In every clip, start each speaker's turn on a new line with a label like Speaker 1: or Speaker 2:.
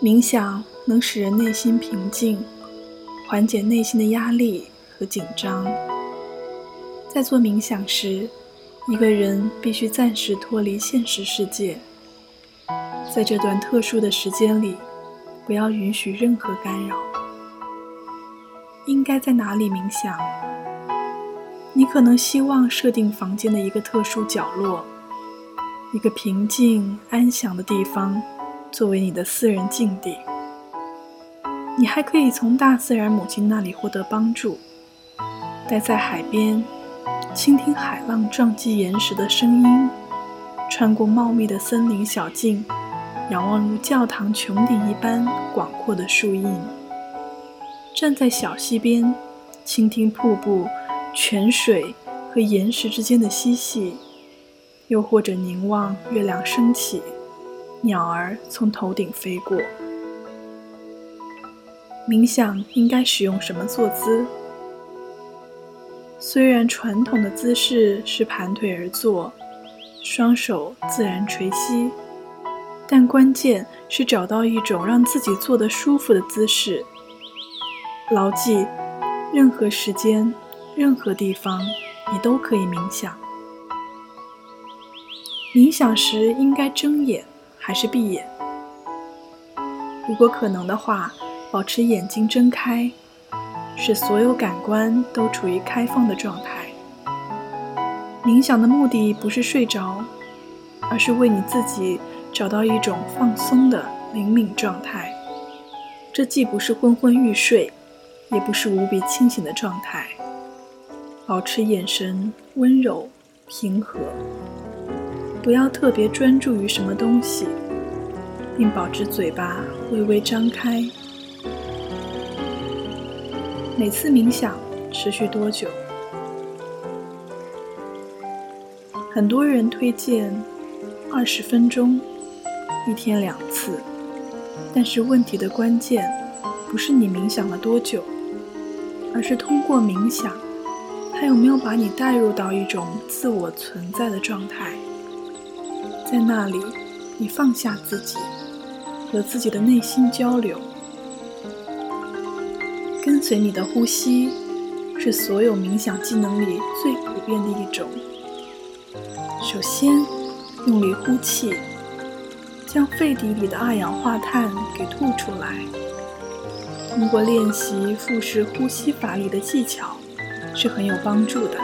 Speaker 1: 冥想能使人内心平静，缓解内心的压力和紧张。在做冥想时，一个人必须暂时脱离现实世界，在这段特殊的时间里，不要允许任何干扰。应该在哪里冥想？你可能希望设定房间的一个特殊角落，一个平静安详的地方，作为你的私人禁地。你还可以从大自然母亲那里获得帮助，待在海边。倾听海浪撞击岩石的声音，穿过茂密的森林小径，仰望如教堂穹顶一般广阔的树荫。站在小溪边，倾听瀑布、泉水和岩石之间的嬉戏，又或者凝望月亮升起，鸟儿从头顶飞过。冥想应该使用什么坐姿？虽然传统的姿势是盘腿而坐，双手自然垂膝，但关键是找到一种让自己坐得舒服的姿势。牢记，任何时间、任何地方，你都可以冥想。冥想时应该睁眼还是闭眼？如果可能的话，保持眼睛睁开。使所有感官都处于开放的状态。冥想的目的不是睡着，而是为你自己找到一种放松的灵敏状态。这既不是昏昏欲睡，也不是无比清醒的状态。保持眼神温柔平和，不要特别专注于什么东西，并保持嘴巴微微张开。每次冥想持续多久？很多人推荐二十分钟，一天两次。但是问题的关键不是你冥想了多久，而是通过冥想，它有没有把你带入到一种自我存在的状态。在那里，你放下自己，和自己的内心交流。跟随你的呼吸，是所有冥想技能里最普遍的一种。首先，用力呼气，将肺底里的二氧化碳给吐出来。通过练习腹式呼吸法里的技巧，是很有帮助的。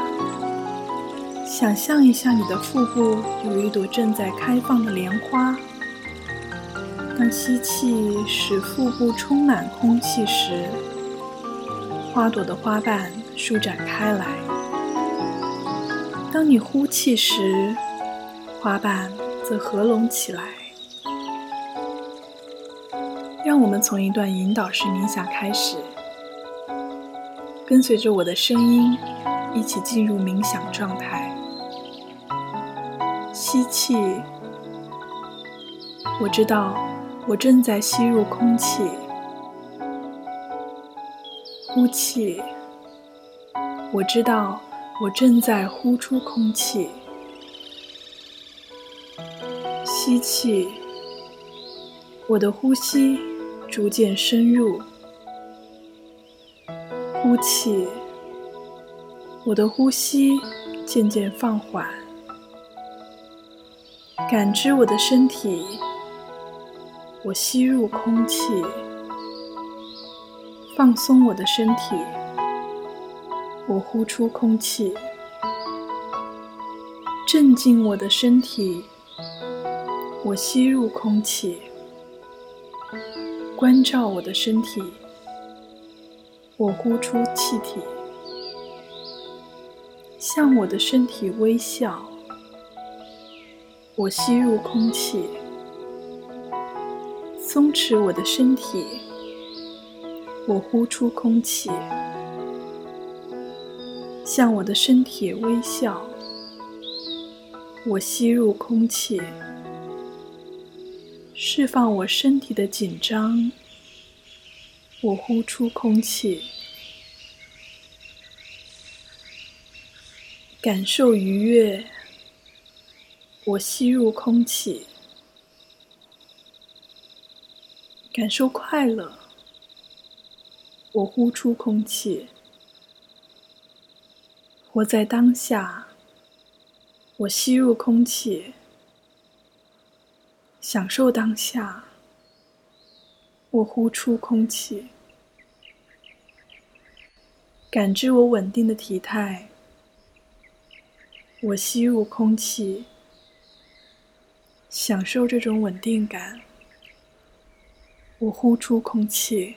Speaker 1: 想象一下，你的腹部有一朵正在开放的莲花。当吸气使腹部充满空气时，花朵的花瓣舒展开来。当你呼气时，花瓣则合拢起来。让我们从一段引导式冥想开始，跟随着我的声音，一起进入冥想状态。吸气，我知道我正在吸入空气。呼气，我知道我正在呼出空气。吸气，我的呼吸逐渐深入。呼气，我的呼吸渐渐放缓。感知我的身体，我吸入空气。放松我的身体，我呼出空气；镇静我的身体，我吸入空气；关照我的身体，我呼出气体；向我的身体微笑，我吸入空气；松弛我的身体。我呼出空气，向我的身体微笑。我吸入空气，释放我身体的紧张。我呼出空气，感受愉悦。我吸入空气，感受快乐。我呼出空气，活在当下。我吸入空气，享受当下。我呼出空气，感知我稳定的体态。我吸入空气，享受这种稳定感。我呼出空气。